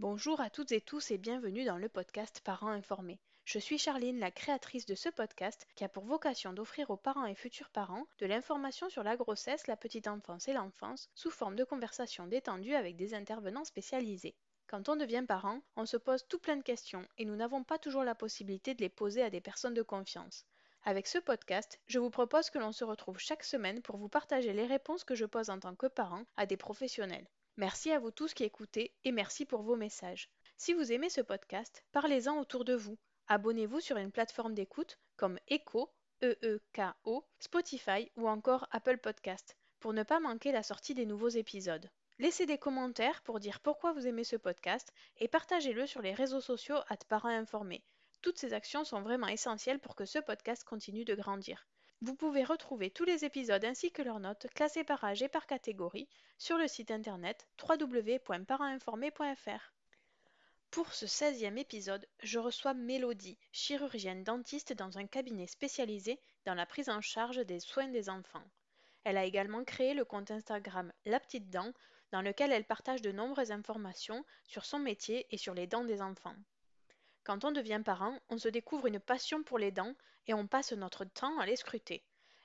Bonjour à toutes et tous et bienvenue dans le podcast Parents informés. Je suis Charline, la créatrice de ce podcast qui a pour vocation d'offrir aux parents et futurs parents de l'information sur la grossesse, la petite enfance et l'enfance sous forme de conversations détendues avec des intervenants spécialisés. Quand on devient parent, on se pose tout plein de questions et nous n'avons pas toujours la possibilité de les poser à des personnes de confiance. Avec ce podcast, je vous propose que l'on se retrouve chaque semaine pour vous partager les réponses que je pose en tant que parent à des professionnels. Merci à vous tous qui écoutez et merci pour vos messages. Si vous aimez ce podcast, parlez-en autour de vous. Abonnez-vous sur une plateforme d'écoute comme Echo, E-E-K-O, Spotify ou encore Apple Podcast pour ne pas manquer la sortie des nouveaux épisodes. Laissez des commentaires pour dire pourquoi vous aimez ce podcast et partagez-le sur les réseaux sociaux à parents informés. Toutes ces actions sont vraiment essentielles pour que ce podcast continue de grandir. Vous pouvez retrouver tous les épisodes ainsi que leurs notes classées par âge et par catégorie sur le site internet www.parainformé.fr. Pour ce 16e épisode, je reçois Mélodie, chirurgienne dentiste dans un cabinet spécialisé dans la prise en charge des soins des enfants. Elle a également créé le compte Instagram La Petite Dent, dans lequel elle partage de nombreuses informations sur son métier et sur les dents des enfants. Quand on devient parent, on se découvre une passion pour les dents et on passe notre temps à les scruter.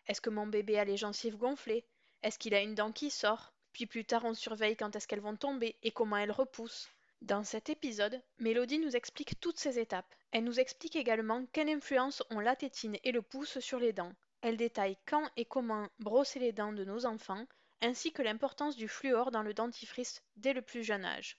Est-ce que mon bébé a les gencives gonflées? Est-ce qu'il a une dent qui sort? Puis plus tard, on surveille quand est-ce qu'elles vont tomber et comment elles repoussent. Dans cet épisode, Mélodie nous explique toutes ces étapes. Elle nous explique également quelle influence ont la tétine et le pouce sur les dents. Elle détaille quand et comment brosser les dents de nos enfants, ainsi que l'importance du fluor dans le dentifrice dès le plus jeune âge.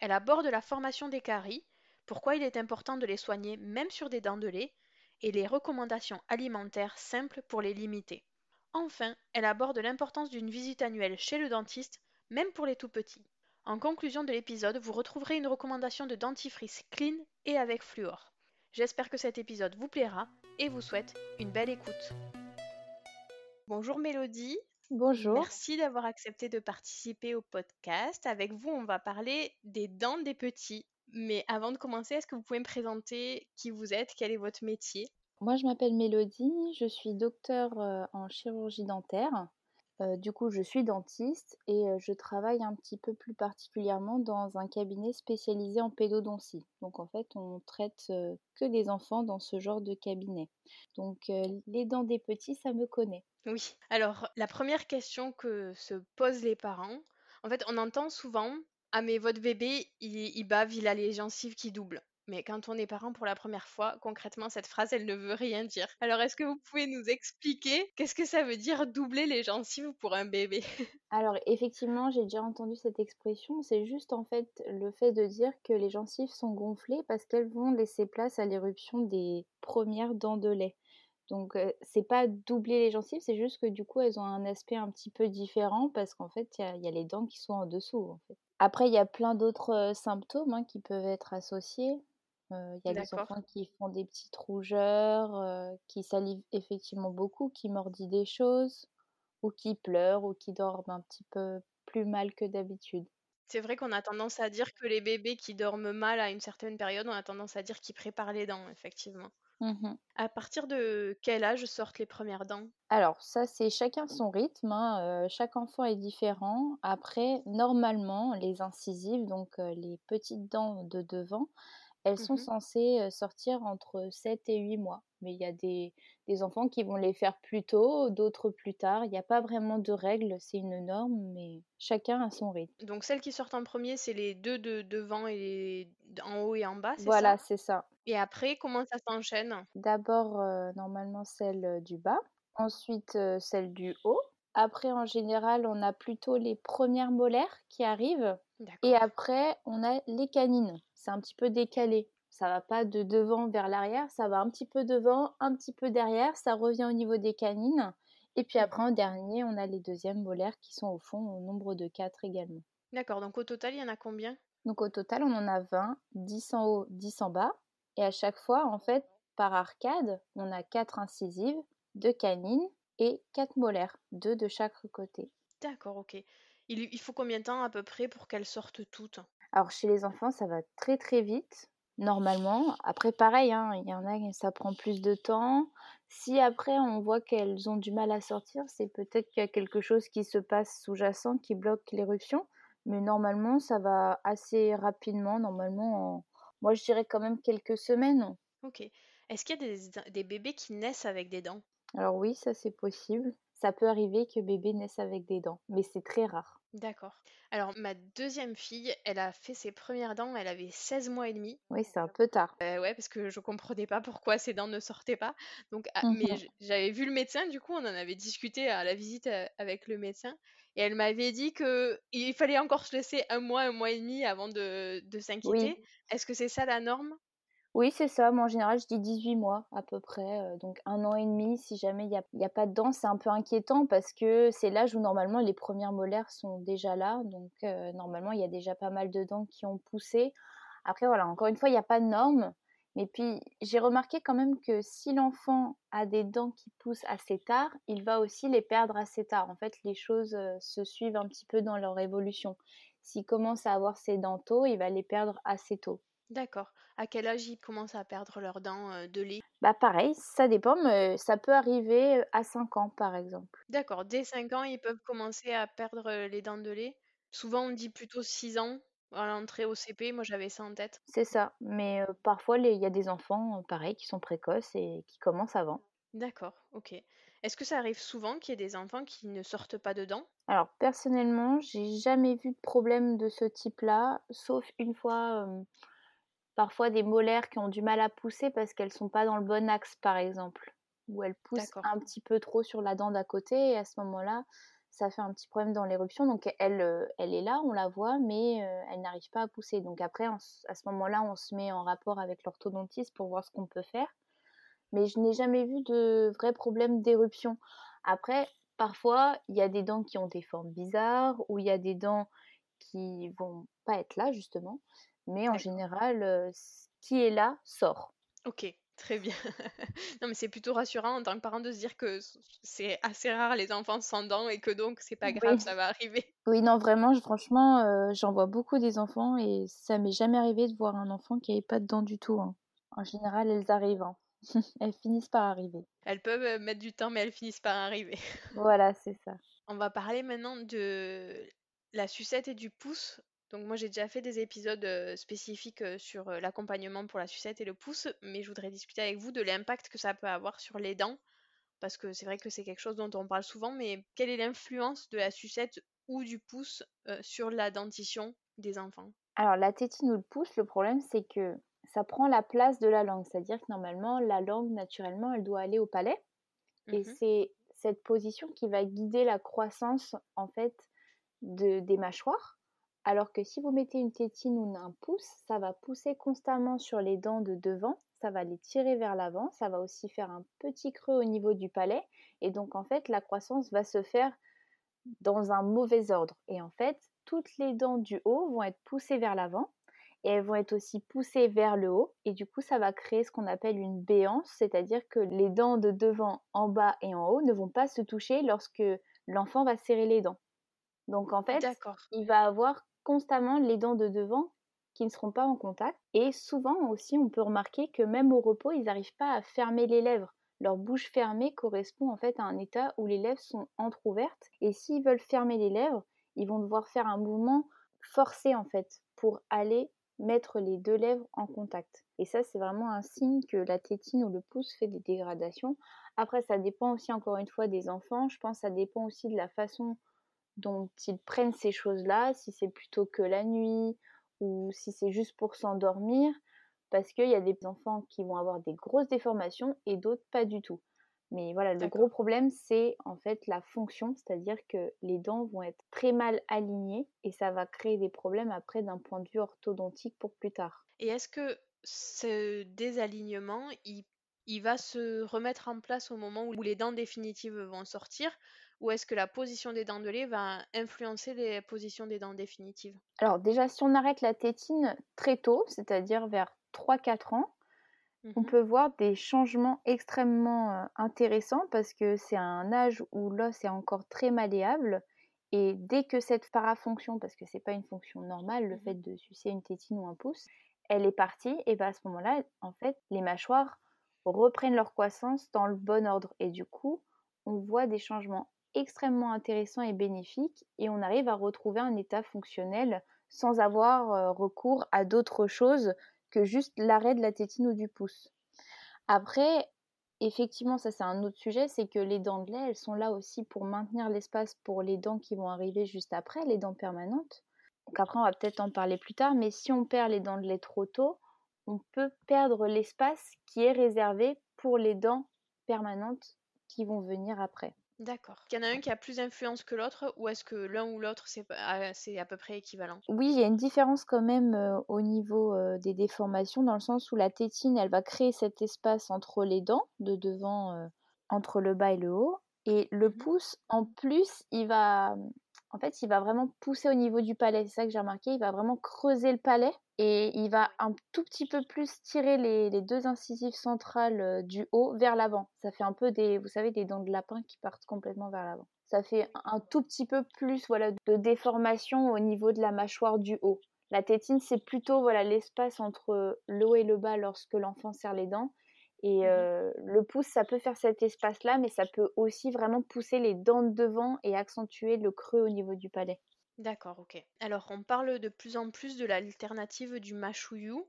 Elle aborde la formation des caries, pourquoi il est important de les soigner même sur des dents de lait, et les recommandations alimentaires simples pour les limiter. Enfin, elle aborde l'importance d'une visite annuelle chez le dentiste, même pour les tout petits. En conclusion de l'épisode, vous retrouverez une recommandation de dentifrice clean et avec fluor. J'espère que cet épisode vous plaira et vous souhaite une belle écoute. Bonjour Mélodie. Bonjour. Merci d'avoir accepté de participer au podcast. Avec vous, on va parler des dents des petits. Mais avant de commencer, est-ce que vous pouvez me présenter qui vous êtes, quel est votre métier? Moi, je m'appelle Mélodie, je suis docteur en chirurgie dentaire. du coup, je suis dentiste et je travaille un petit peu plus particulièrement dans un cabinet spécialisé en pédodontie. Donc, en fait, on traite que des enfants dans ce genre de cabinet. Donc, les dents des petits, ça me connaît. Oui. Alors, la première question que se posent les parents, en fait, on entend souvent ah mais votre bébé, il, bave, il a les gencives qui doublent. Mais quand on est parent pour la première fois, concrètement, cette phrase, elle ne veut rien dire. Alors, est-ce que vous pouvez nous expliquer qu'est-ce que ça veut dire doubler les gencives pour un bébé? Alors, effectivement, j'ai déjà entendu cette expression. C'est juste en fait le fait de dire que les gencives sont gonflées parce qu'elles vont laisser place à l'éruption des premières dents de lait. Donc c'est pas doubler les gencives, c'est juste que du coup elles ont un aspect un petit peu différent parce qu'en fait il y, a les dents qui sont en dessous. En fait. Après il y a plein d'autres symptômes hein, qui peuvent être associés. Il y a des enfants qui font des petites rougeurs, qui salivent effectivement beaucoup, qui mordillent des choses, ou qui pleurent, ou qui dorment un petit peu plus mal que d'habitude. C'est vrai qu'on a tendance à dire que les bébés qui dorment mal à une certaine période, on a tendance à dire qu'ils préparent les dents, effectivement. Mmh à partir de quel âge sortent les premières dents? Alors ça, c'est chacun son rythme, hein, chaque enfant est différent. Après, normalement, les incisives, donc les petites dents de devant, elles sont mmh censées, sortir entre 7 et 8 mois. Mais il y a des des enfants qui vont les faire plus tôt, d'autres plus tard. Il n'y a pas vraiment de règle, c'est une norme, mais chacun a son rythme. Donc celles qui sortent en premier, c'est les deux de devant et les en haut et en bas, c'est Voilà, c'est ça. Et après, comment ça s'enchaîne? D'abord, normalement celle, du bas, ensuite, celle du haut. Après, en général, on a plutôt les premières molaires qui arrivent et après, on a les canines. C'est un petit peu décalé. Ça va pas de devant vers l'arrière, ça va un petit peu devant, un petit peu derrière, ça revient au niveau des canines. Et puis après, en dernier, on a les deuxièmes molaires qui sont au fond au nombre de 4 également. D'accord, donc au total, il y en a combien? Donc au total, on en a 20, 10 en haut, 10 en bas. Et à chaque fois, en fait, par arcade, on a 4 incisives, 2 canines et 4 molaires, 2 de chaque côté. D'accord, ok. Il, faut combien de temps à peu près pour qu'elles sortent toutes? Alors chez les enfants, ça va très très vite, normalement. Après, pareil, hein, il y en a, ça prend plus de temps. Si après on voit qu'elles ont du mal à sortir, c'est peut-être qu'il y a quelque chose qui se passe sous-jacent qui bloque l'éruption. Mais normalement, ça va assez rapidement. Normalement, moi je dirais quand même quelques semaines. Ok. Est-ce qu'il y a des bébés qui naissent avec des dents? Alors oui, ça c'est possible. Ça peut arriver que bébé naisse avec des dents, mais c'est très rare. D'accord. Alors ma deuxième fille, elle a fait ses premières dents, elle avait 16 mois et demi. Oui, c'est un peu tard. Euh, ouais, parce que je comprenais pas pourquoi ses dents ne sortaient pas. Donc, ah, mais j'avais vu le médecin, du coup, on en avait discuté à la visite euh, avec le médecin, et elle m'avait dit que il fallait encore se laisser un mois, un mois et demi avant de, de s'inquiéter. Est-ce que c'est ça la norme? Oui, c'est ça. Moi, en général, je dis 18 mois à peu près. Euh, donc, un an et demi, si jamais il n'y a, pas de dents, c'est un peu inquiétant parce que c'est l'âge où normalement les premières molaires sont déjà là. Donc, euh, normalement, il y a déjà pas mal de dents qui ont poussé. Après, voilà, encore une fois, il n'y a pas de normes. Mais puis, j'ai remarqué quand même que si l'enfant a des dents qui poussent assez tard, il va aussi les perdre assez tard. En fait, les choses euh, se suivent un petit peu dans leur évolution. S'il commence à avoir ses dents tôt, il va les perdre assez tôt. D'accord. À quel âge ils commencent à perdre leurs dents de lait? Bah pareil, ça dépend, mais ça peut arriver à 5 ans par exemple. D'accord, dès 5 ans, ils peuvent commencer à perdre les dents de lait? Souvent, on dit plutôt 6 ans à l'entrée au CP. Moi, j'avais ça en tête. C'est ça, mais parfois, il y a des enfants, pareil, qui sont précoces et qui commencent avant. D'accord, ok. Est-ce que ça arrive souvent qu'il y ait des enfants qui ne sortent pas de dents? Alors personnellement, j'ai jamais vu de problème de ce type-là, sauf une fois, parfois des molaires qui ont du mal à pousser parce qu'elles sont pas dans le bon axe, par exemple, ou elles poussent un petit peu trop sur la dent d'à côté, et à ce moment-là, ça fait un petit problème dans l'éruption. Donc elle, euh, elle est là, on la voit, mais euh, elle n'arrive pas à pousser. Donc après, à ce moment-là, on se met en rapport avec l'orthodontiste pour voir ce qu'on peut faire. Mais je n'ai jamais vu de vrai problème d'éruption. Après, parfois, il y a des dents qui ont des formes bizarres, ou il y a des dents qui vont pas être là, justement. Mais en général, ce qui est là sort. Ok, très bien. non, mais c'est plutôt rassurant en tant que parent de se dire que c'est assez rare les enfants sans dents et que donc c'est pas grave, ça va arriver. Oui, non, vraiment, franchement, j'en vois beaucoup des enfants et ça m'est jamais arrivé de voir un enfant qui n'avait pas de dents du tout. Hein. En général, elles arrivent. Hein. elles finissent par arriver. Elles peuvent mettre du temps, mais elles finissent par arriver. voilà, c'est ça. On va parler maintenant de la sucette et du pouce. Donc moi j'ai déjà fait des épisodes spécifiques sur l'accompagnement pour la sucette et le pouce, mais je voudrais discuter avec vous de l'impact que ça peut avoir sur les dents, parce que c'est vrai que c'est quelque chose dont on parle souvent, mais quelle est l'influence de la sucette ou du pouce sur la dentition des enfants? Alors la tétine ou le pouce, le problème c'est que ça prend la place de la langue, c'est-à-dire que normalement la langue naturellement elle doit aller au palais, et mmh c'est cette position qui va guider la croissance en fait de, des mâchoires. Alors que si vous mettez une tétine ou un pouce, ça va pousser constamment sur les dents de devant, ça va les tirer vers l'avant, ça va aussi faire un petit creux au niveau du palais, et donc en fait la croissance va se faire dans un mauvais ordre. Et en fait, toutes les dents du haut vont être poussées vers l'avant, et elles vont être aussi poussées vers le haut, et du coup ça va créer ce qu'on appelle une béance, c'est-à-dire que les dents de devant, en bas et en haut ne vont pas se toucher lorsque l'enfant va serrer les dents. Donc en fait, il va avoir constamment les dents de devant qui ne seront pas en contact. Et souvent aussi, on peut remarquer que même au repos, ils n'arrivent pas à fermer les lèvres. Leur bouche fermée correspond en fait à un état où les lèvres sont entrouvertes. Et s'ils veulent fermer les lèvres, ils vont devoir faire un mouvement forcé en fait pour aller mettre les deux lèvres en contact. Et ça, c'est vraiment un signe que la tétine ou le pouce fait des dégradations. Après, ça dépend aussi encore une fois des enfants. Je pense que ça dépend aussi de la façon dont ils prennent ces choses-là, si c'est plutôt que la nuit ou si c'est juste pour s'endormir, parce qu'il y a des enfants qui vont avoir des grosses déformations et d'autres pas du tout. Mais voilà, le gros problème, c'est en fait la fonction, c'est-à-dire que les dents vont être très mal alignées et ça va créer des problèmes après d'un point de vue orthodontique pour plus tard. Et est-ce que ce désalignement, il, il va se remettre en place au moment où les dents définitives vont sortir ou est-ce que la position des dents de lait va influencer les positions des dents définitives? Alors déjà, si on arrête la tétine très tôt, c'est-à-dire vers 3-4 ans, on mmh peut voir des changements extrêmement intéressants parce que c'est un âge où l'os est encore très malléable et dès que cette parafonction, parce que c'est pas une fonction normale, le mmh fait de sucer une tétine ou un pouce, elle est partie, et bien à ce moment-là, en fait, les mâchoires reprennent leur croissance dans le bon ordre et du coup, on voit des changements extrêmement intéressant et bénéfique et on arrive à retrouver un état fonctionnel sans avoir recours à d'autres choses que juste l'arrêt de la tétine ou du pouce. Après, effectivement, ça c'est un autre sujet, c'est que les dents de lait, elles sont là aussi pour maintenir l'espace pour les dents qui vont arriver juste après, les dents permanentes. Donc après, on va peut-être en parler plus tard, mais si on perd les dents de lait trop tôt, on peut perdre l'espace qui est réservé pour les dents permanentes qui vont venir après. D'accord. Il y en a un qui a plus d'influence que l'autre ou est-ce que l'un ou l'autre c'est à peu près équivalent? Oui, il y a une différence quand même euh, au niveau euh, des déformations dans le sens où la tétine, elle va créer cet espace entre les dents de devant, euh, entre le bas et le haut. Et le mmh pouce, en plus, il va, en fait, il va vraiment pousser au niveau du palais. C'est ça que j'ai remarqué. Il va vraiment creuser le palais et il va un tout petit peu plus tirer les, deux incisives centrales euh, du haut vers l'avant. Ça fait un peu des, vous savez, des dents de lapin qui partent complètement vers l'avant. Ça fait un tout petit peu plus, voilà, de déformation au niveau de la mâchoire du haut. La tétine, c'est plutôt voilà l'espace entre le haut et le bas lorsque l'enfant serre les dents. Et mmh euh, le pouce, ça peut faire cet espace-là, mais ça peut aussi vraiment pousser les dents de devant et accentuer le creux au niveau du palais. D'accord, ok. Alors, on parle de plus en plus de l'alternative du machouillou.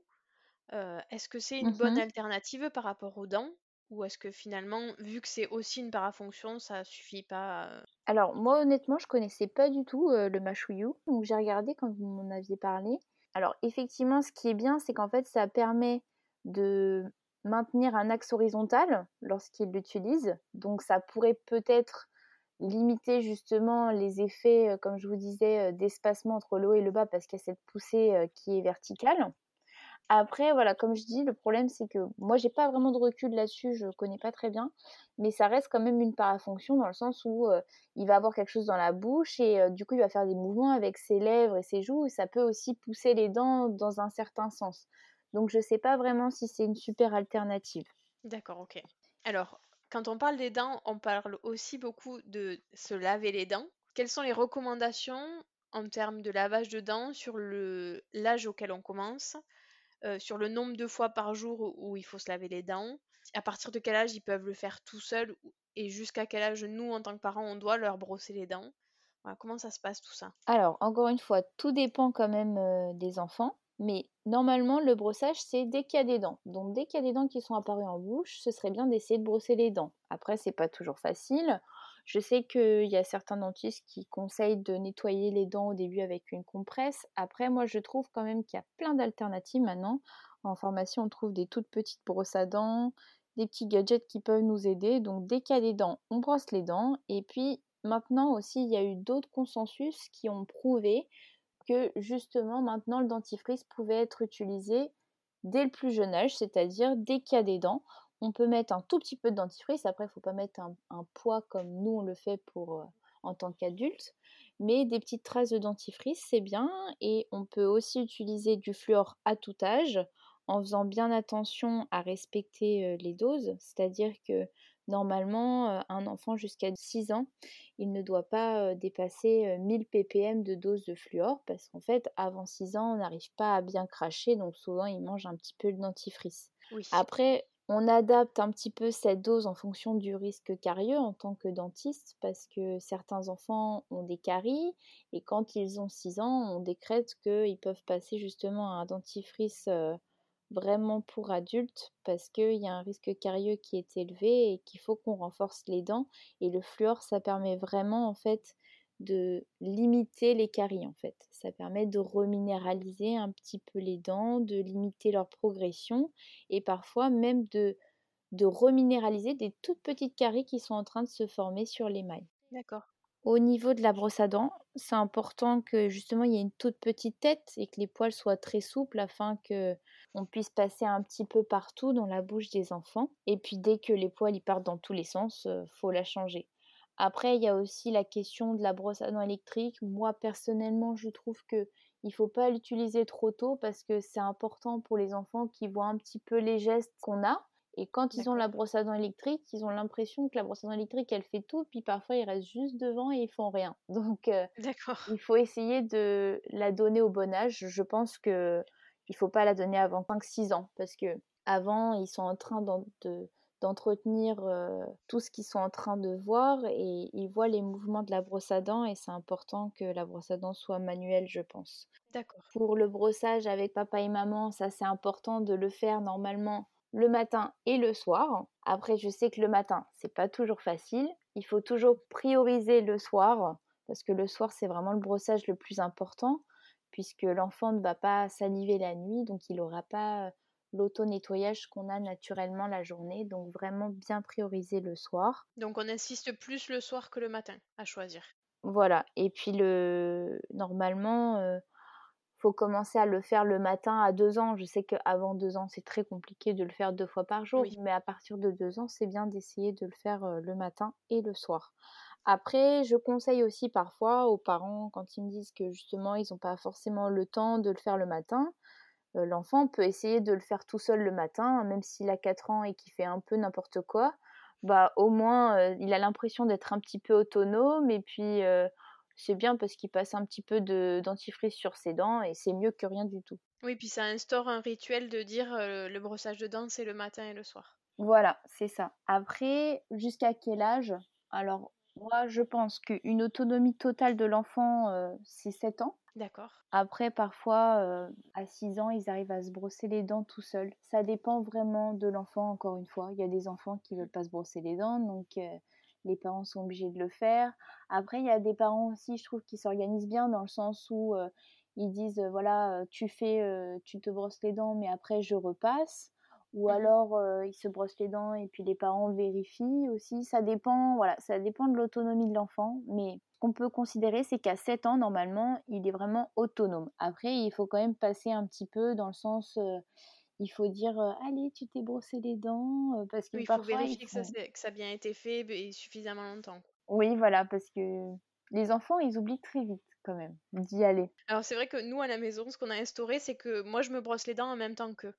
Euh, est-ce que c'est une bonne mmh alternative par rapport aux dents? Ou est-ce que finalement, vu que c'est aussi une parafonction, ça suffit pas? Alors, moi, honnêtement, je connaissais pas du tout le machouillou. Donc, j'ai regardé quand vous m'en aviez parlé. Alors, effectivement, ce qui est bien, c'est qu'en fait, ça permet de maintenir un axe horizontal lorsqu'il l'utilise. Donc ça pourrait peut-être limiter justement les effets, euh, comme je vous disais, euh, d'espacement entre le haut et le bas parce qu'il y a cette poussée euh, qui est verticale. Après, voilà, comme je dis, le problème c'est que moi j'ai pas vraiment de recul là-dessus, je connais pas très bien, mais ça reste quand même une parafonction dans le sens où il va avoir quelque chose dans la bouche et du coup il va faire des mouvements avec ses lèvres et ses joues et ça peut aussi pousser les dents dans un certain sens. Donc je ne sais pas vraiment si c'est une super alternative. D'accord, ok. Alors, quand on parle des dents, on parle aussi beaucoup de se laver les dents. Quelles sont les recommandations en termes de lavage de dents sur l'âge auquel on commence, euh, sur le nombre de fois par jour où il faut se laver les dents, à partir de quel âge ils peuvent le faire tout seuls et jusqu'à quel âge nous, en tant que parents, on doit leur brosser les dents? comment ça se passe tout ça? Alors, encore une fois, tout dépend quand même euh, des enfants. Mais normalement, le brossage, c'est dès qu'il y a des dents. Donc, dès qu'il y a des dents qui sont apparues en bouche, ce serait bien d'essayer de brosser les dents. Après, c'est pas toujours facile. Je sais qu'il y a certains dentistes qui conseillent de nettoyer les dents au début avec une compresse. Après, moi, je trouve quand même qu'il y a plein d'alternatives maintenant. En pharmacie, on trouve des toutes petites brosses à dents, des petits gadgets qui peuvent nous aider. Donc, dès qu'il y a des dents, on brosse les dents. Et puis, maintenant aussi, il y a eu d'autres consensus qui ont prouvé que justement maintenant le dentifrice pouvait être utilisé dès le plus jeune âge, c'est-à-dire dès qu'il y a des dents. On peut mettre un tout petit peu de dentifrice, après il ne faut pas mettre un, poids comme nous on le fait euh, en tant qu'adulte, mais des petites traces de dentifrice c'est bien. Et on peut aussi utiliser du fluor à tout âge en faisant bien attention à respecter euh, les doses, c'est-à-dire que Normalement, euh, un enfant jusqu'à 6 ans, il ne doit pas euh, dépasser 1000 ppm de dose de fluor parce qu'en fait, avant 6 ans, on n'arrive pas à bien cracher, donc souvent, il mange un petit peu de dentifrice. Après, on adapte un petit peu cette dose en fonction du risque carieux en tant que dentiste parce que certains enfants ont des caries et quand ils ont 6 ans, on décrète qu'ils peuvent passer justement à un dentifrice euh, vraiment pour adultes parce qu'il y a un risque carieux qui est élevé et qu'il faut qu'on renforce les dents. Et le fluor, ça permet vraiment en fait de limiter les caries en fait. Ça permet de reminéraliser un petit peu les dents, de limiter leur progression et parfois même de, de reminéraliser des toutes petites caries qui sont en train de se former sur l'émail. D'accord. Au niveau de la brosse à dents, c'est important que justement il y ait une toute petite tête et que les poils soient très souples afin que on puisse passer un petit peu partout dans la bouche des enfants. Et puis dès que les poils partent dans tous les sens, euh, faut la changer. Après, il y a aussi la question de la brosse à dents électrique. Moi personnellement, je trouve que il faut pas l'utiliser trop tôt parce que c'est important pour les enfants qui voient un petit peu les gestes qu'on a et quand ils ont la brosse à dents électrique, ils ont l'impression que la brosse à dents électrique, elle fait tout, puis parfois ils restent juste devant et ils font rien. Donc, euh, il faut essayer de la donner au bon âge. Je pense que il faut pas la donner avant 5-6 ans, parce que avant, ils sont en train d'entretenir euh, tout ce qu'ils sont en train de voir et ils voient les mouvements de la brosse à dents et c'est important que la brosse à dents soit manuelle, je pense. D'accord. Pour le brossage avec papa et maman, ça c'est important de le faire normalement le matin et le soir. Après, je sais que le matin, c'est pas toujours facile. Il faut toujours prioriser le soir parce que le soir, c'est vraiment le brossage le plus important puisque l'enfant ne va pas saliver la nuit, donc il n'aura pas l'auto-nettoyage qu'on a naturellement la journée. Donc vraiment bien prioriser le soir. Donc on insiste plus le soir que le matin à choisir. Voilà. Et puis le normalement, euh, faut commencer à le faire le matin à deux ans. Je sais qu'avant deux ans, c'est très compliqué de le faire deux fois par jour, mais à partir de deux ans, c'est bien d'essayer de le faire euh, le matin et le soir. Après, je conseille aussi parfois aux parents, quand ils me disent que justement, ils n'ont pas forcément le temps de le faire le matin, euh, l'enfant peut essayer de le faire tout seul le matin, même s'il a quatre ans et qu'il fait un peu n'importe quoi. Bah, au moins, euh, il a l'impression d'être un petit peu autonome et puis c'est bien parce qu'il passe un petit peu de dentifrice sur ses dents et c'est mieux que rien du tout. Oui, puis ça instaure un rituel de dire euh, le brossage de dents c'est le matin et le soir. Voilà, c'est ça. Après, jusqu'à quel âge? Alors, moi, je pense qu'une autonomie totale de l'enfant, euh, c'est 7 ans. D'accord. Après, parfois, euh, à 6 ans, ils arrivent à se brosser les dents tout seuls. Ça dépend vraiment de l'enfant, encore une fois. Il y a des enfants qui veulent pas se brosser les dents, donc les parents sont obligés de le faire. Après, il y a des parents aussi, je trouve, qui s'organisent bien dans le sens où euh, ils disent, euh, voilà, euh, tu fais, tu te brosses les dents, mais après je repasse. Ou mmh alors ils se brossent les dents et puis les parents vérifient aussi. Ça dépend, voilà, ça dépend de l'autonomie de l'enfant. Mais ce qu'on peut considérer, c'est qu'à 7 ans, normalement, il est vraiment autonome. Après, il faut quand même passer un petit peu dans le sens il faut dire allez tu t'es brossé les dents parce que oui, il faut vérifier que, ça, que, ça, a bien été fait et suffisamment longtemps. Oui voilà parce que les enfants ils oublient très vite quand même d'y aller. Alors c'est vrai que nous à la maison ce qu'on a instauré c'est que moi je me brosse les dents en même temps qu'eux.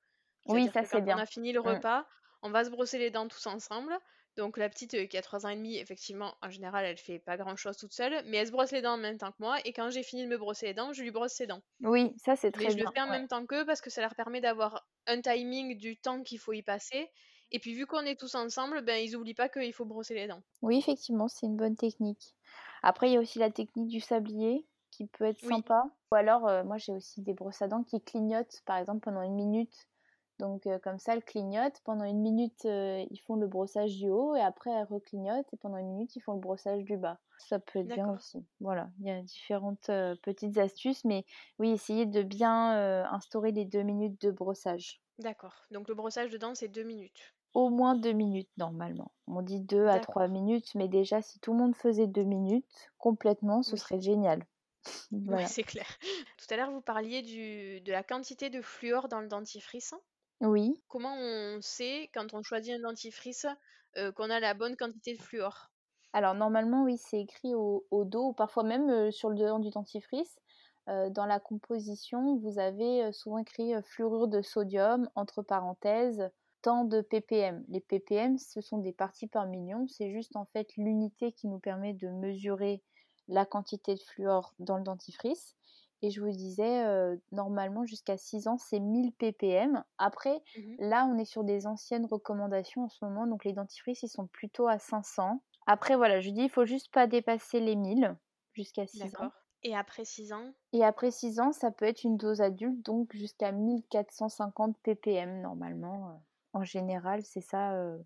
Oui ça c'est bien. On a fini le mmh. repas, on va se brosser les dents tous ensemble. Donc la petite qui a 3 ans et demi, effectivement, en général, elle fait pas grand chose toute seule, mais elle se brosse les dents en même temps que moi, et quand j'ai fini de me brosser les dents, je lui brosse ses dents. Oui, ça c'est très bien. Mais je le fais en même temps qu'eux parce que ça leur permet d'avoir un timing du temps qu'il faut y passer. Et puis vu qu'on est tous ensemble, ben ils oublient pas qu'il faut brosser les dents. Oui, effectivement, c'est une bonne technique. Après, il y a aussi la technique du sablier qui peut être sympa. Ou alors, euh, moi j'ai aussi des brosses à dents qui clignotent, par exemple, pendant une minute donc comme ça, elles clignotent. Pendant une minute, ils font le brossage du haut et après, elles reclignotent et pendant une minute, ils font le brossage du bas. Ça peut être bien aussi. Voilà, il y a différentes petites astuces, mais oui, essayez de bien instaurer les deux minutes de brossage. D'accord. Donc le brossage de dents, c'est deux minutes. Au moins deux minutes normalement. On dit deux à trois minutes, mais déjà, si tout le monde faisait deux minutes complètement, ce serait génial. Oui, c'est clair. Tout à l'heure, vous parliez du, de la quantité de fluor dans le dentifrice. Oui. Comment on sait, quand on choisit un dentifrice, euh, qu'on a la bonne quantité de fluor? Alors normalement, oui, c'est écrit au, dos, ou parfois même euh, sur le devant du dentifrice. Euh, dans la composition, vous avez souvent écrit fluorure de sodium, entre parenthèses, tant de ppm. Les ppm, ce sont des parties par million. C'est juste en fait l'unité qui nous permet de mesurer la quantité de fluor dans le dentifrice. Et je vous disais, euh, normalement, jusqu'à 6 ans, c'est 1000 ppm. Après, mmh là, on est sur des anciennes recommandations en ce moment. Donc, les dentifrices, ils sont plutôt à 500. Après, voilà, je dis, il faut juste pas dépasser les 1000 jusqu'à 6 ans. Et après 6 ans? Et après 6 ans, ça peut être une dose adulte, donc jusqu'à 1450 ppm normalement. En général, c'est ça euh,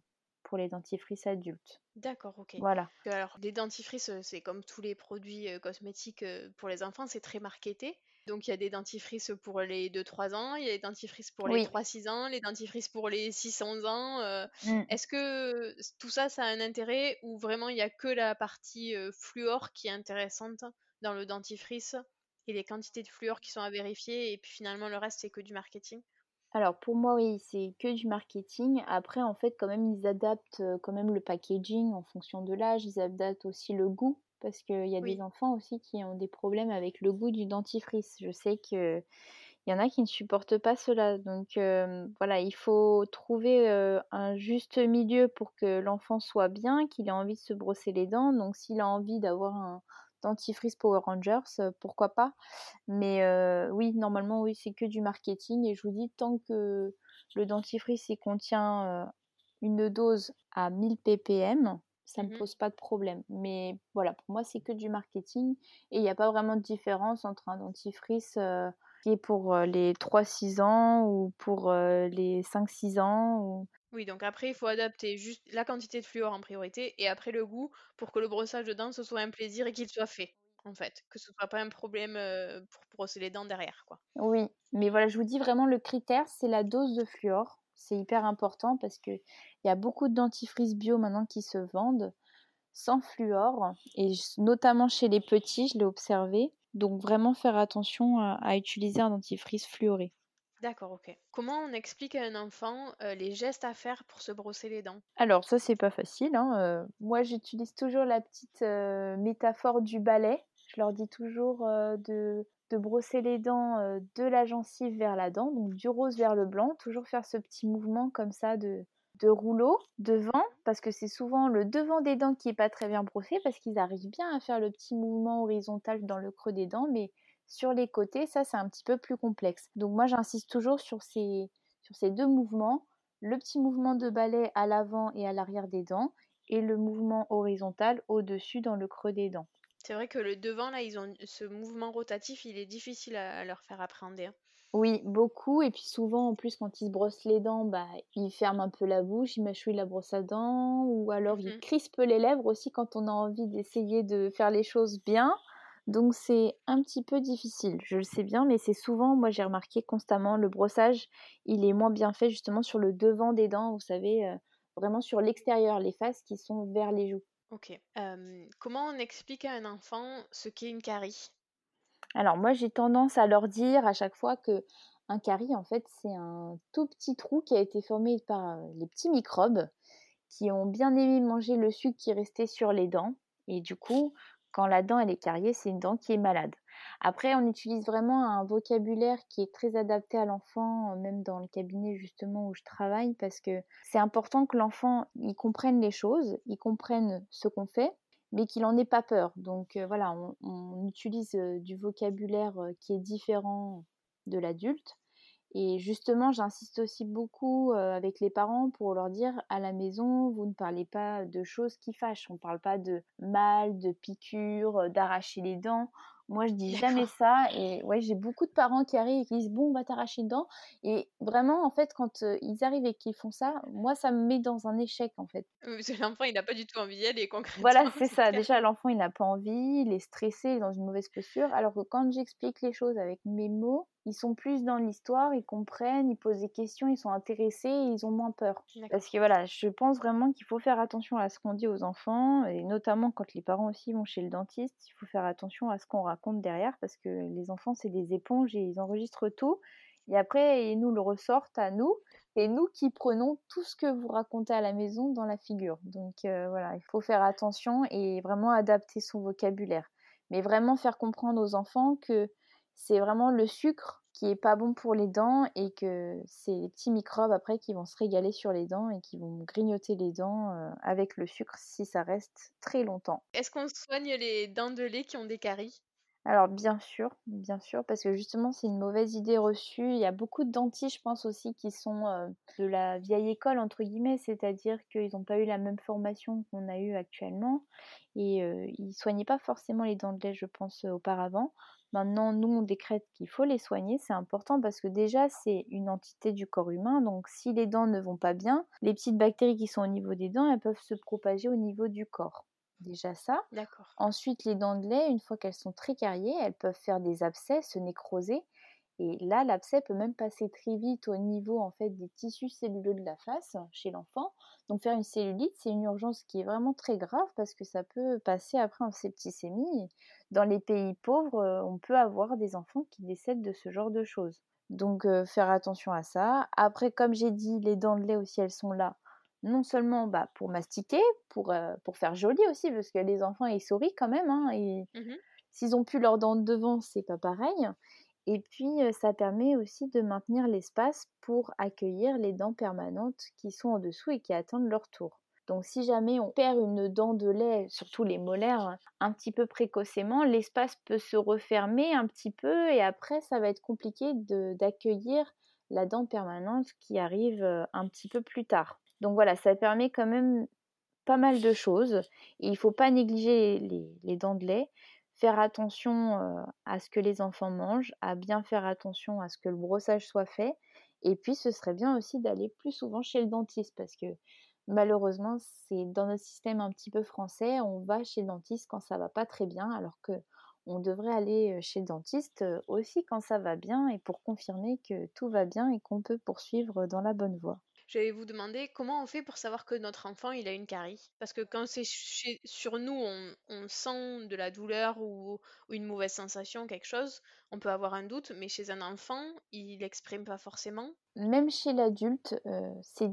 pour les dentifrices adultes. D'accord, ok. Voilà. Alors, les dentifrices, c'est comme tous les produits cosmétiques pour les enfants, c'est très marketé. Donc, il y a des dentifrices pour les 2-3 ans, il y a des dentifrices pour les 3-6 ans, les dentifrices pour les 6-11 ans. Mmh. Est-ce que tout ça, ça a un intérêt ou vraiment il n'y a que la partie fluor qui est intéressante dans le dentifrice et les quantités de fluor qui sont à vérifier et puis finalement le reste, c'est que du marketing? Alors pour moi oui, c'est que du marketing. Après en fait quand même ils adaptent quand même le packaging en fonction de l'âge, ils adaptent aussi le goût parce qu'il y a des enfants aussi qui ont des problèmes avec le goût du dentifrice. Je sais qu'il y en a qui ne supportent pas cela. Donc voilà, il faut trouver un juste milieu pour que l'enfant soit bien, qu'il ait envie de se brosser les dents. Donc s'il a envie d'avoir un, dentifrice Power Rangers, euh, pourquoi pas. Mais euh, oui, normalement, oui, c'est que du marketing. Et je vous dis, tant que le dentifrice il contient euh, une dose à 1000 ppm, ça ne me mmh pose pas de problème. Mais voilà, pour moi, c'est que du marketing. Et il n'y a pas vraiment de différence entre un dentifrice qui est pour les 3-6 ans ou pour les 5-6 ans. Ou... Oui, donc après, il faut adapter juste la quantité de fluor en priorité et après le goût pour que le brossage de dents, ce soit un plaisir et qu'il soit fait, en fait. Que ce soit pas un problème pour brosser les dents derrière, quoi. Oui, mais voilà, je vous dis vraiment, le critère, c'est la dose de fluor. C'est hyper important parce qu'il y a beaucoup de dentifrices bio maintenant qui se vendent sans fluor et notamment chez les petits, je l'ai observé. Donc vraiment faire attention à utiliser un dentifrice fluoré. D'accord, ok. Comment on explique à un enfant les gestes à faire pour se brosser les dents? Alors ça c'est pas facile. Hein, moi j'utilise toujours la petite métaphore du balai. Je leur dis toujours de, de brosser les dents de la gencive vers la dent, donc du rose vers le blanc. Toujours faire ce petit mouvement comme ça de, de rouleau devant, parce que c'est souvent le devant des dents qui est pas très bien brossé, parce qu'ils arrivent bien à faire le petit mouvement horizontal dans le creux des dents, mais sur les côtés, ça c'est un petit peu plus complexe. Donc moi j'insiste toujours sur ces, sur ces deux mouvements, le petit mouvement de balai à l'avant et à l'arrière des dents et le mouvement horizontal au-dessus dans le creux des dents. C'est vrai que le devant, là, ils ont ce mouvement rotatif, il est difficile à, leur faire appréhender. Hein. Oui, beaucoup. Et puis souvent, en plus, quand ils se brossent les dents, bah, ils ferment un peu la bouche, ils mâchouillent la brosse à dents, ou alors ils mmh crispent les lèvres aussi quand on a envie d'essayer de faire les choses bien. Donc c'est un petit peu difficile, je le sais bien, mais c'est souvent, moi j'ai remarqué constamment, le brossage, il est moins bien fait justement sur le devant des dents, vous savez, euh, vraiment sur l'extérieur, les faces qui sont vers les joues. Ok. comment on explique à un enfant ce qu'est une carie? Alors moi j'ai tendance à leur dire à chaque fois que un carie en fait c'est un tout petit trou qui a été formé par euh, les petits microbes qui ont bien aimé manger le sucre qui restait sur les dents et du coup quand la dent elle est cariée, c'est une dent qui est malade. Après, on utilise vraiment un vocabulaire qui est très adapté à l'enfant, même dans le cabinet justement où je travaille, parce que c'est important que l'enfant il comprenne les choses, il comprenne ce qu'on fait, mais qu'il n'en ait pas peur. Donc euh, voilà, on, utilise euh, du vocabulaire euh, qui est différent de l'adulte. Et justement, j'insiste aussi beaucoup avec les parents pour leur dire à la maison, vous ne parlez pas de choses qui fâchent. On ne parle pas de mal, de piqûres, d'arracher les dents. Moi, je dis jamais ça. Et ouais, j'ai beaucoup de parents qui arrivent et qui disent bon, on va t'arracher une dent. Et vraiment, en fait, quand ils arrivent et qu'ils font ça, moi, ça me met dans un échec, en fait. l'enfant, il n'a pas du tout envie d'y aller, concrètement. Voilà, c'est ça. Déjà, l'enfant, il n'a pas envie, il est stressé, il est dans une mauvaise posture. Alors que quand j'explique les choses avec mes mots, ils sont plus dans l'histoire, ils comprennent, ils posent des questions, ils sont intéressés et ils ont moins peur. Parce que voilà, je pense vraiment qu'il faut faire attention à ce qu'on dit aux enfants, et notamment quand les parents aussi vont chez le dentiste, il faut faire attention à ce qu'on raconte derrière parce que les enfants, c'est des éponges et ils enregistrent tout. Et après, ils nous le ressortent à nous. Et nous qui prenons tout ce que vous racontez à la maison dans la figure. Donc voilà, il faut faire attention et vraiment adapter son vocabulaire. Mais vraiment faire comprendre aux enfants que c'est vraiment le sucre qui est pas bon pour les dents et que c'est les petits microbes après qui vont se régaler sur les dents et qui vont grignoter les dents avec le sucre si ça reste très longtemps. Est-ce qu'on soigne les dents de lait qui ont des caries? Alors bien sûr, bien sûr, parce que justement c'est une mauvaise idée reçue. Il y a beaucoup de dentistes, je pense aussi, qui sont de la vieille école entre guillemets, c'est-à-dire qu'ils n'ont pas eu la même formation qu'on a eu actuellement et ils soignaient pas forcément les dents de lait, je pense, auparavant. Maintenant, nous, on décrète qu'il faut les soigner. C'est important parce que déjà, c'est une entité du corps humain. Donc, si les dents ne vont pas bien, les petites bactéries qui sont au niveau des dents, elles peuvent se propager au niveau du corps. Déjà ça. D'accord. Ensuite, les dents de lait, une fois qu'elles sont très carriées, elles peuvent faire des abcès, se nécroser. Et là, l'abcès peut même passer très vite au niveau en fait des tissus celluleux de la face chez l'enfant. Donc faire une cellulite, c'est une urgence qui est vraiment très grave parce que ça peut passer après en septicémie. Dans les pays pauvres, euh, on peut avoir des enfants qui décèdent de ce genre de choses. Donc euh, faire attention à ça. Après, comme j'ai dit, les dents de lait aussi, elles sont là non seulement bah, pour mastiquer, pour, euh, pour faire joli aussi, parce que les enfants, ils sourient quand même. Hein, et mmh S'ils ont plus leurs dents de devant, c'est pas pareil. Et puis, ça permet aussi de maintenir l'espace pour accueillir les dents permanentes qui sont en dessous et qui attendent leur tour. Donc si jamais on perd une dent de lait, surtout les molaires, un petit peu précocement, l'espace peut se refermer un petit peu et après ça va être compliqué d'accueillir la dent permanente qui arrive un petit peu plus tard. Donc voilà, ça permet quand même pas mal de choses et il ne faut pas négliger les dents de lait faire attention à ce que les enfants mangent, à bien faire attention à ce que le brossage soit fait. Et puis, ce serait bien aussi d'aller plus souvent chez le dentiste parce que malheureusement, c'est dans notre système un petit peu français, on va chez le dentiste quand ça va pas très bien, alors que on devrait aller chez le dentiste aussi quand ça va bien et pour confirmer que tout va bien et qu'on peut poursuivre dans la bonne voie. Je vais vous demander comment on fait pour savoir que notre enfant il a une carie? Parce que quand c'est sur nous, on, sent de la douleur ou, une mauvaise sensation, quelque chose, on peut avoir un doute, mais chez un enfant, il l'exprime pas forcément? Même chez l'adulte, euh, c'est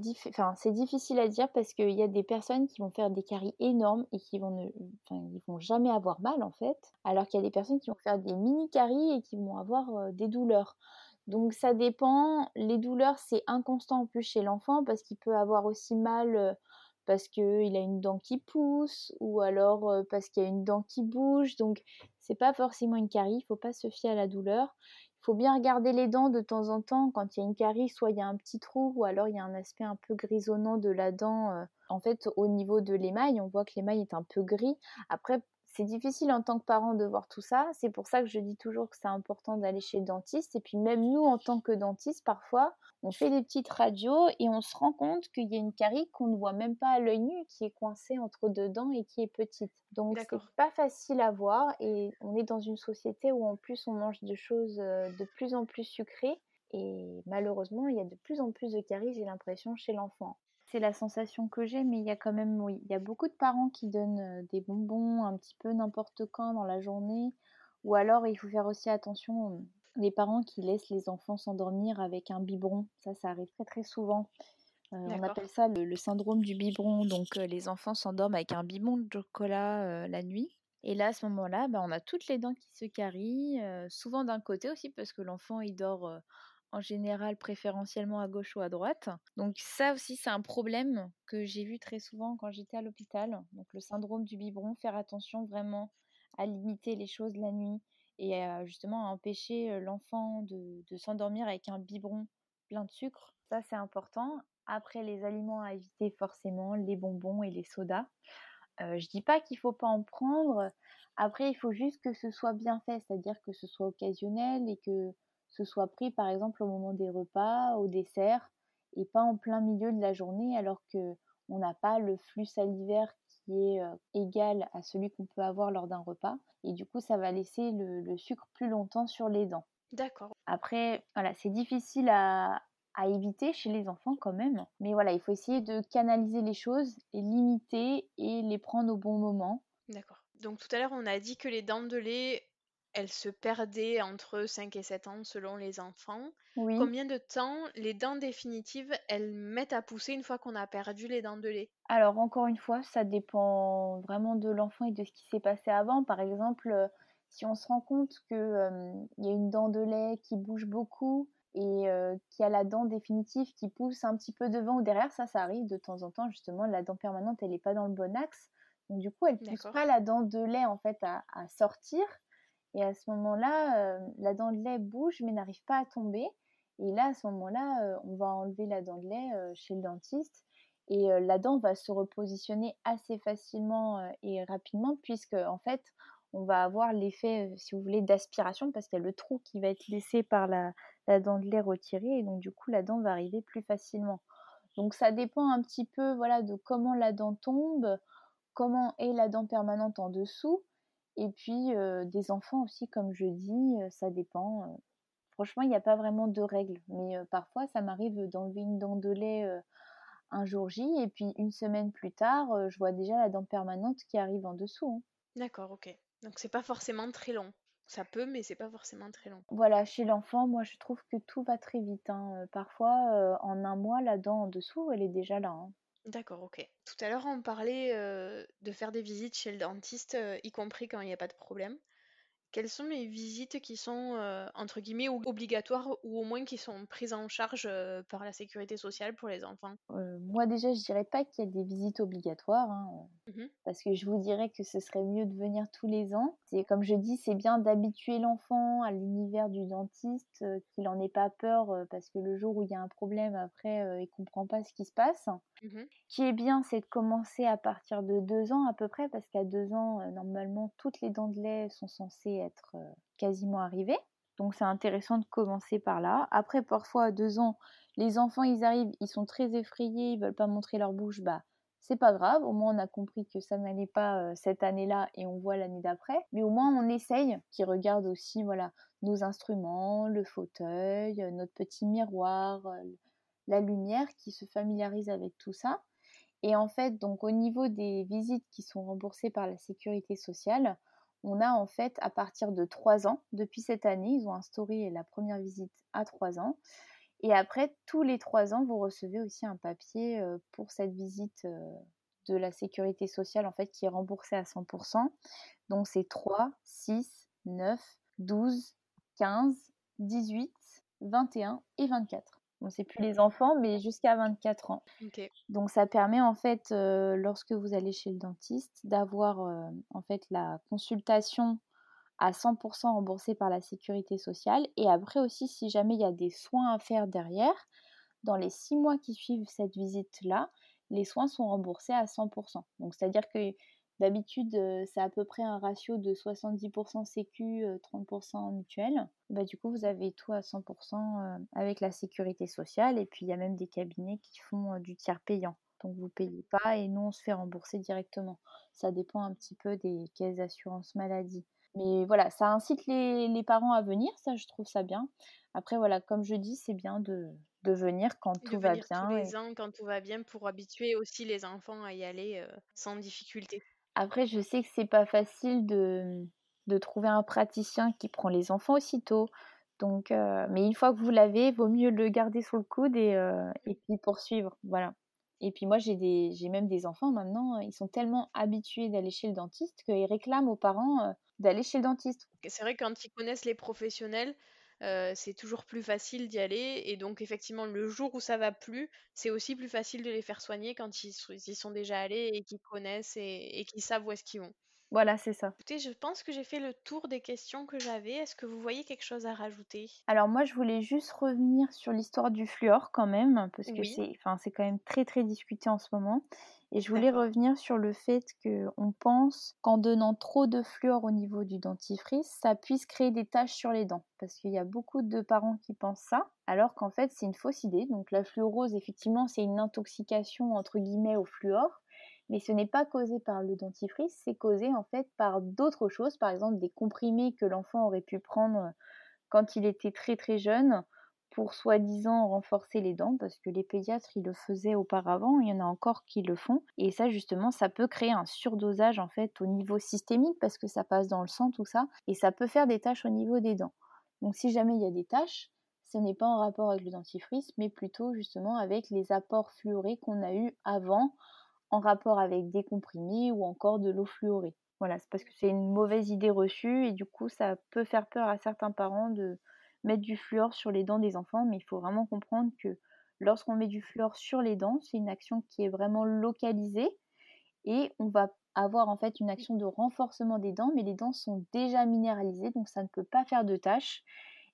difficile à dire parce qu'il y a des personnes qui vont faire des caries énormes et qui vont ne, ils vont jamais avoir mal en fait, alors qu'il y a des personnes qui vont faire des mini caries et qui vont avoir euh, des douleurs. Donc ça dépend. Les douleurs, c'est inconstant en plus chez l'enfant parce qu'il peut avoir aussi mal parce qu'il a une dent qui pousse ou alors parce qu'il y a une dent qui bouge. Donc c'est pas forcément une carie, il faut pas se fier à la douleur. Il faut bien regarder les dents de temps en temps quand il y a une carie, soit il y a un petit trou ou alors il y a un aspect un peu grisonnant de la dent. En fait, au niveau de l'émail, on voit que l'émail est un peu gris. Après, c'est difficile en tant que parent de voir tout ça. C'est pour ça que je dis toujours que c'est important d'aller chez le dentiste. Et puis même nous, en tant que dentiste, parfois, on fait des petites radios et on se rend compte qu'il y a une carie qu'on ne voit même pas à l'œil nu, qui est coincée entre deux dents et qui est petite. Donc c'est pas facile à voir et on est dans une société où en plus on mange des choses euh, de plus en plus sucrées. Et malheureusement, il y a de plus en plus de caries, j'ai l'impression, chez l'enfant c'est la sensation que j'ai, mais il y a quand même, oui, il y a beaucoup de parents qui donnent euh, des bonbons un petit peu n'importe quand dans la journée, ou alors il faut faire aussi attention, euh, les parents qui laissent les enfants s'endormir avec un biberon, ça, ça arrive très très souvent. Euh, on appelle ça le, syndrome du biberon, donc les enfants s'endorment avec un biberon de chocolat la nuit. Et là, à ce moment-là, bah, on a toutes les dents qui se carient, souvent d'un côté aussi, parce que l'enfant, il dort en général préférentiellement à gauche ou à droite. Donc ça aussi c'est un problème que j'ai vu très souvent quand j'étais à l'hôpital. Donc le syndrome du biberon, faire attention vraiment à limiter les choses la nuit et justement à empêcher l'enfant de, s'endormir avec un biberon plein de sucre. Ça c'est important. Après les aliments à éviter forcément, les bonbons et les sodas. Euh, je dis pas qu'il faut pas en prendre. Après, il faut juste que ce soit bien fait, c'est-à-dire que ce soit occasionnel et que ce soit pris par exemple au moment des repas, au dessert, et pas en plein milieu de la journée alors que on n'a pas le flux salivaire qui est euh, égal à celui qu'on peut avoir lors d'un repas. Et du coup, ça va laisser le, sucre plus longtemps sur les dents. D'accord. Après, voilà, c'est difficile à, à éviter chez les enfants quand même. Mais voilà, il faut essayer de canaliser les choses, et limiter et les prendre au bon moment. D'accord. Donc tout à l'heure, on a dit que les dents de lait elles se perdaient entre 5 et 7 ans selon les enfants. Oui. Combien de temps les dents définitives, elles mettent à pousser une fois qu'on a perdu les dents de lait? Alors encore une fois, ça dépend vraiment de l'enfant et de ce qui s'est passé avant. Par exemple, euh, si on se rend compte qu'il y a une dent de lait qui bouge beaucoup et euh, qu'il y a la dent définitive qui pousse un petit peu devant ou derrière, ça, ça arrive de temps en temps. Justement, la dent permanente, elle n'est pas dans le bon axe. Donc du coup, elle pousse D'accord. pas la dent de lait en fait à, à sortir. Et à ce moment-là, euh, la dent de lait bouge mais n'arrive pas à tomber. Et là, à ce moment-là, euh, on va enlever la dent de lait euh, chez le dentiste et la dent va se repositionner assez facilement et rapidement puisque en fait, on va avoir l'effet, si vous voulez, d'aspiration parce qu'il y a le trou qui va être laissé par la, la dent de lait retirée et donc du coup, la dent va arriver plus facilement. Donc ça dépend un petit peu, voilà, de comment la dent tombe, comment est la dent permanente en dessous. Et puis des enfants aussi, comme je dis, ça dépend. Franchement, il n'y a pas vraiment de règles, mais parfois ça m'arrive d'enlever une dent de lait un jour J et puis une semaine plus tard, je vois déjà la dent permanente qui arrive en dessous. hein. D'accord, ok. Donc c'est pas forcément très long. Ça peut, mais c'est pas forcément très long. Voilà, chez l'enfant, moi je trouve que tout va très vite. hein. Parfois, euh, en un mois, la dent en dessous, elle est déjà là. hein. D'accord, ok. Tout à l'heure, on parlait de faire des visites chez le dentiste, y compris quand il n'y a pas de problème. Quelles sont les visites qui sont, euh, entre guillemets, ou- obligatoires ou au moins qui sont prises en charge euh, par la sécurité sociale pour les enfants? Euh, moi déjà, je dirais pas qu'il y a des visites obligatoires. hein. Mhm. parce que je vous dirais que ce serait mieux de venir tous les ans. C'est comme je dis, c'est bien d'habituer l'enfant à l'univers du dentiste, euh, qu'il n'en ait pas peur, euh, parce que le jour où il y a un problème, après, euh, il comprend pas ce qui se passe. Mhm. Ce qui est bien, c'est de commencer à partir de deux ans à peu près, parce qu'à deux ans, euh, normalement, toutes les dents de lait sont censées euh, quasiment arrivées. Donc c'est intéressant de commencer par là. Après, parfois à deux ans, les enfants, ils arrivent, ils sont très effrayés, ils veulent pas montrer leur bouche, bah c'est pas grave, au moins on a compris que ça n'allait pas euh, cette année-là et on voit l'année d'après. Mais au moins on essaye, qu'ils regardent aussi voilà nos instruments, le fauteuil, euh, notre petit miroir, la lumière, qui se familiarisent avec tout ça. Et en fait, donc au niveau des visites qui sont remboursées par la sécurité sociale, on a en fait à partir de 3 ans, depuis cette année, ils ont instauré la première visite à 3 ans. Et après, tous les 3 ans, vous recevez aussi un papier euh, pour cette visite euh, de la sécurité sociale, en fait, qui est remboursée à 100%. Donc c'est 3, 6, 9, 12, 15, 18, 21 et 24. Bon, c'est plus les enfants, mais jusqu'à 24 ans. Donc ça permet en fait, euh, lorsque vous allez chez le dentiste, d'avoir euh, en fait la consultation à 100% remboursée par la sécurité sociale. Et après aussi, si jamais il y a des soins à faire derrière, dans les six mois qui suivent cette visite-là, les soins sont remboursés à 100%. Donc c'est-à-dire que d'habitude, euh, c'est à peu près un ratio de 70% sécu, euh, 30% mutuelle. Bah, du coup, vous avez tout à 100% euh, avec la sécurité sociale. Et puis, il y a même des cabinets qui font euh, du tiers payant. Donc, vous payez pas et nous, on se fait rembourser directement. Ça dépend un petit peu des caisses d'assurance maladie. Mais voilà, ça incite les, les parents à venir, ça, je trouve ça bien. Après, voilà, comme je dis, c'est bien de, de venir quand De tout va bien. tous et- les ans quand tout va bien pour habituer aussi les enfants à y aller euh, sans difficulté. Après, je sais que c'est pas facile de, de trouver un praticien qui prend les enfants aussitôt. Donc, euh, mais une fois que vous l'avez, vaut mieux le garder sous le coude et, euh, et puis poursuivre. Voilà. Et puis moi, j'ai même des enfants maintenant, ils sont tellement habitués d'aller chez le dentiste qu'ils réclament aux parents euh, d'aller chez le dentiste. C'est vrai quand ils connaissent les professionnels, c'est toujours plus facile d'y aller. Et donc, effectivement, le jour où ça va plus, c'est aussi plus facile de les faire soigner quand ils y sont déjà allés et qu'ils connaissent et, et qu'ils savent où est-ce qu'ils vont. Voilà, c'est ça. Écoutez, je pense que j'ai fait le tour des questions que j'avais. Est-ce que vous voyez quelque chose à rajouter? Alors moi, je voulais juste revenir sur l'histoire du fluor quand même, parce que Oui. c'est, enfin, c'est quand même très très discuté en ce moment. Et je voulais revenir sur le fait que on pense qu'en donnant trop de fluor au niveau du dentifrice, ça puisse créer des taches sur les dents, parce qu'il y a beaucoup de parents qui pensent ça, alors qu'en fait c'est une fausse idée. Donc la fluorose, effectivement, c'est une intoxication entre guillemets au fluor. Mais ce n'est pas causé par le dentifrice, c'est causé en fait par d'autres choses, par exemple des comprimés que l'enfant aurait pu prendre quand il était très très jeune pour soi-disant renforcer les dents, parce que les pédiatres, ils le faisaient auparavant, il y en a encore qui le font. Et ça, justement, ça peut créer un surdosage, en fait, au niveau systémique, parce que ça passe dans le sang, tout ça, et ça peut faire des taches au niveau des dents. Donc si jamais il y a des taches, ce n'est pas en rapport avec le dentifrice, mais plutôt justement avec les apports fluorés qu'on a eu avant, en rapport avec des comprimés ou encore de l'eau fluorée. Voilà, c'est parce que c'est une mauvaise idée reçue et du coup ça peut faire peur à certains parents de mettre du fluor sur les dents des enfants, mais il faut vraiment comprendre que lorsqu'on met du fluor sur les dents, c'est une action qui est vraiment localisée et on va avoir en fait une action de renforcement des dents, mais les dents sont déjà minéralisées, donc ça ne peut pas faire de tâches.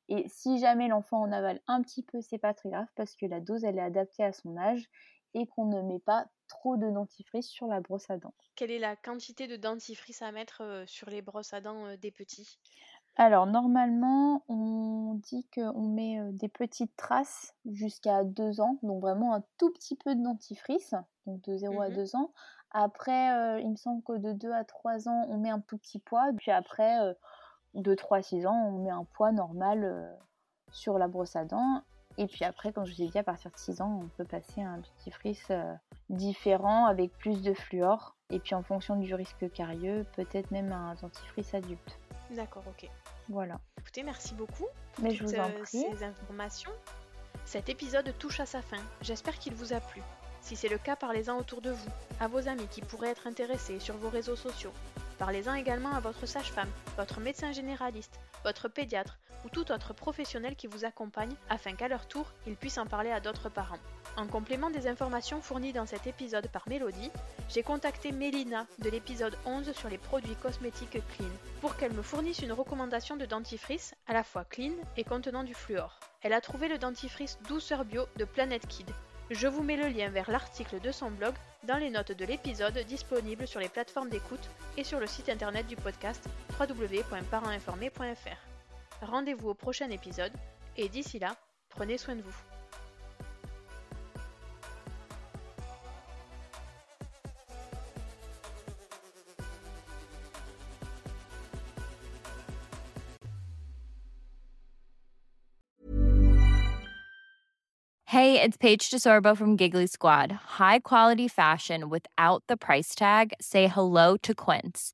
Et si jamais l'enfant en avale un petit peu, c'est pas très grave parce que la dose elle est adaptée à son âge et qu'on ne met pas trop de dentifrice sur la brosse à dents. Quelle est la quantité de dentifrice à mettre euh, sur les brosses à dents euh, des petits? Alors normalement, on dit qu'on met euh, des petites traces jusqu'à 2 ans, donc vraiment un tout petit peu de dentifrice, donc de 0 à 2 mmh ans. Après, il me semble que de 2 à 3 ans, on met un tout petit poids, puis après, de 3 à 6 ans, on met un poids normal sur la brosse à dents. Et puis après, comme je vous ai dit, à partir de 6 ans, on peut passer à un dentifrice euh, différent avec plus de fluor. Et puis en fonction du risque carieux, peut-être même un dentifrice adulte. D'accord, ok. Voilà. Écoutez, merci beaucoup pour Mais je vous en euh, prie. ces informations. Cet épisode touche à sa fin. J'espère qu'il vous a plu. Si c'est le cas, parlez-en autour de vous, à vos amis qui pourraient être intéressés sur vos réseaux sociaux. Parlez-en également à votre sage-femme, votre médecin généraliste, votre pédiatre ou tout autre professionnel qui vous accompagne afin qu'à leur tour, ils puissent en parler à d'autres parents. En complément des informations fournies dans cet épisode par Mélodie, j'ai contacté Mélina de l'épisode 11 sur les produits cosmétiques clean pour qu'elle me fournisse une recommandation de dentifrice à la fois clean et contenant du fluor. Elle a trouvé le dentifrice Douceur Bio de Planet Kid. Je vous mets le lien vers l'article de son blog dans les notes de l'épisode disponible sur les plateformes d'écoute et sur le site internet du podcast www.parentinformé.fr. Rendez-vous au prochain épisode et d'ici là, prenez soin de vous. Hey, it's Paige DeSorbo from Giggly Squad. High quality fashion without the price tag. Say hello to Quince.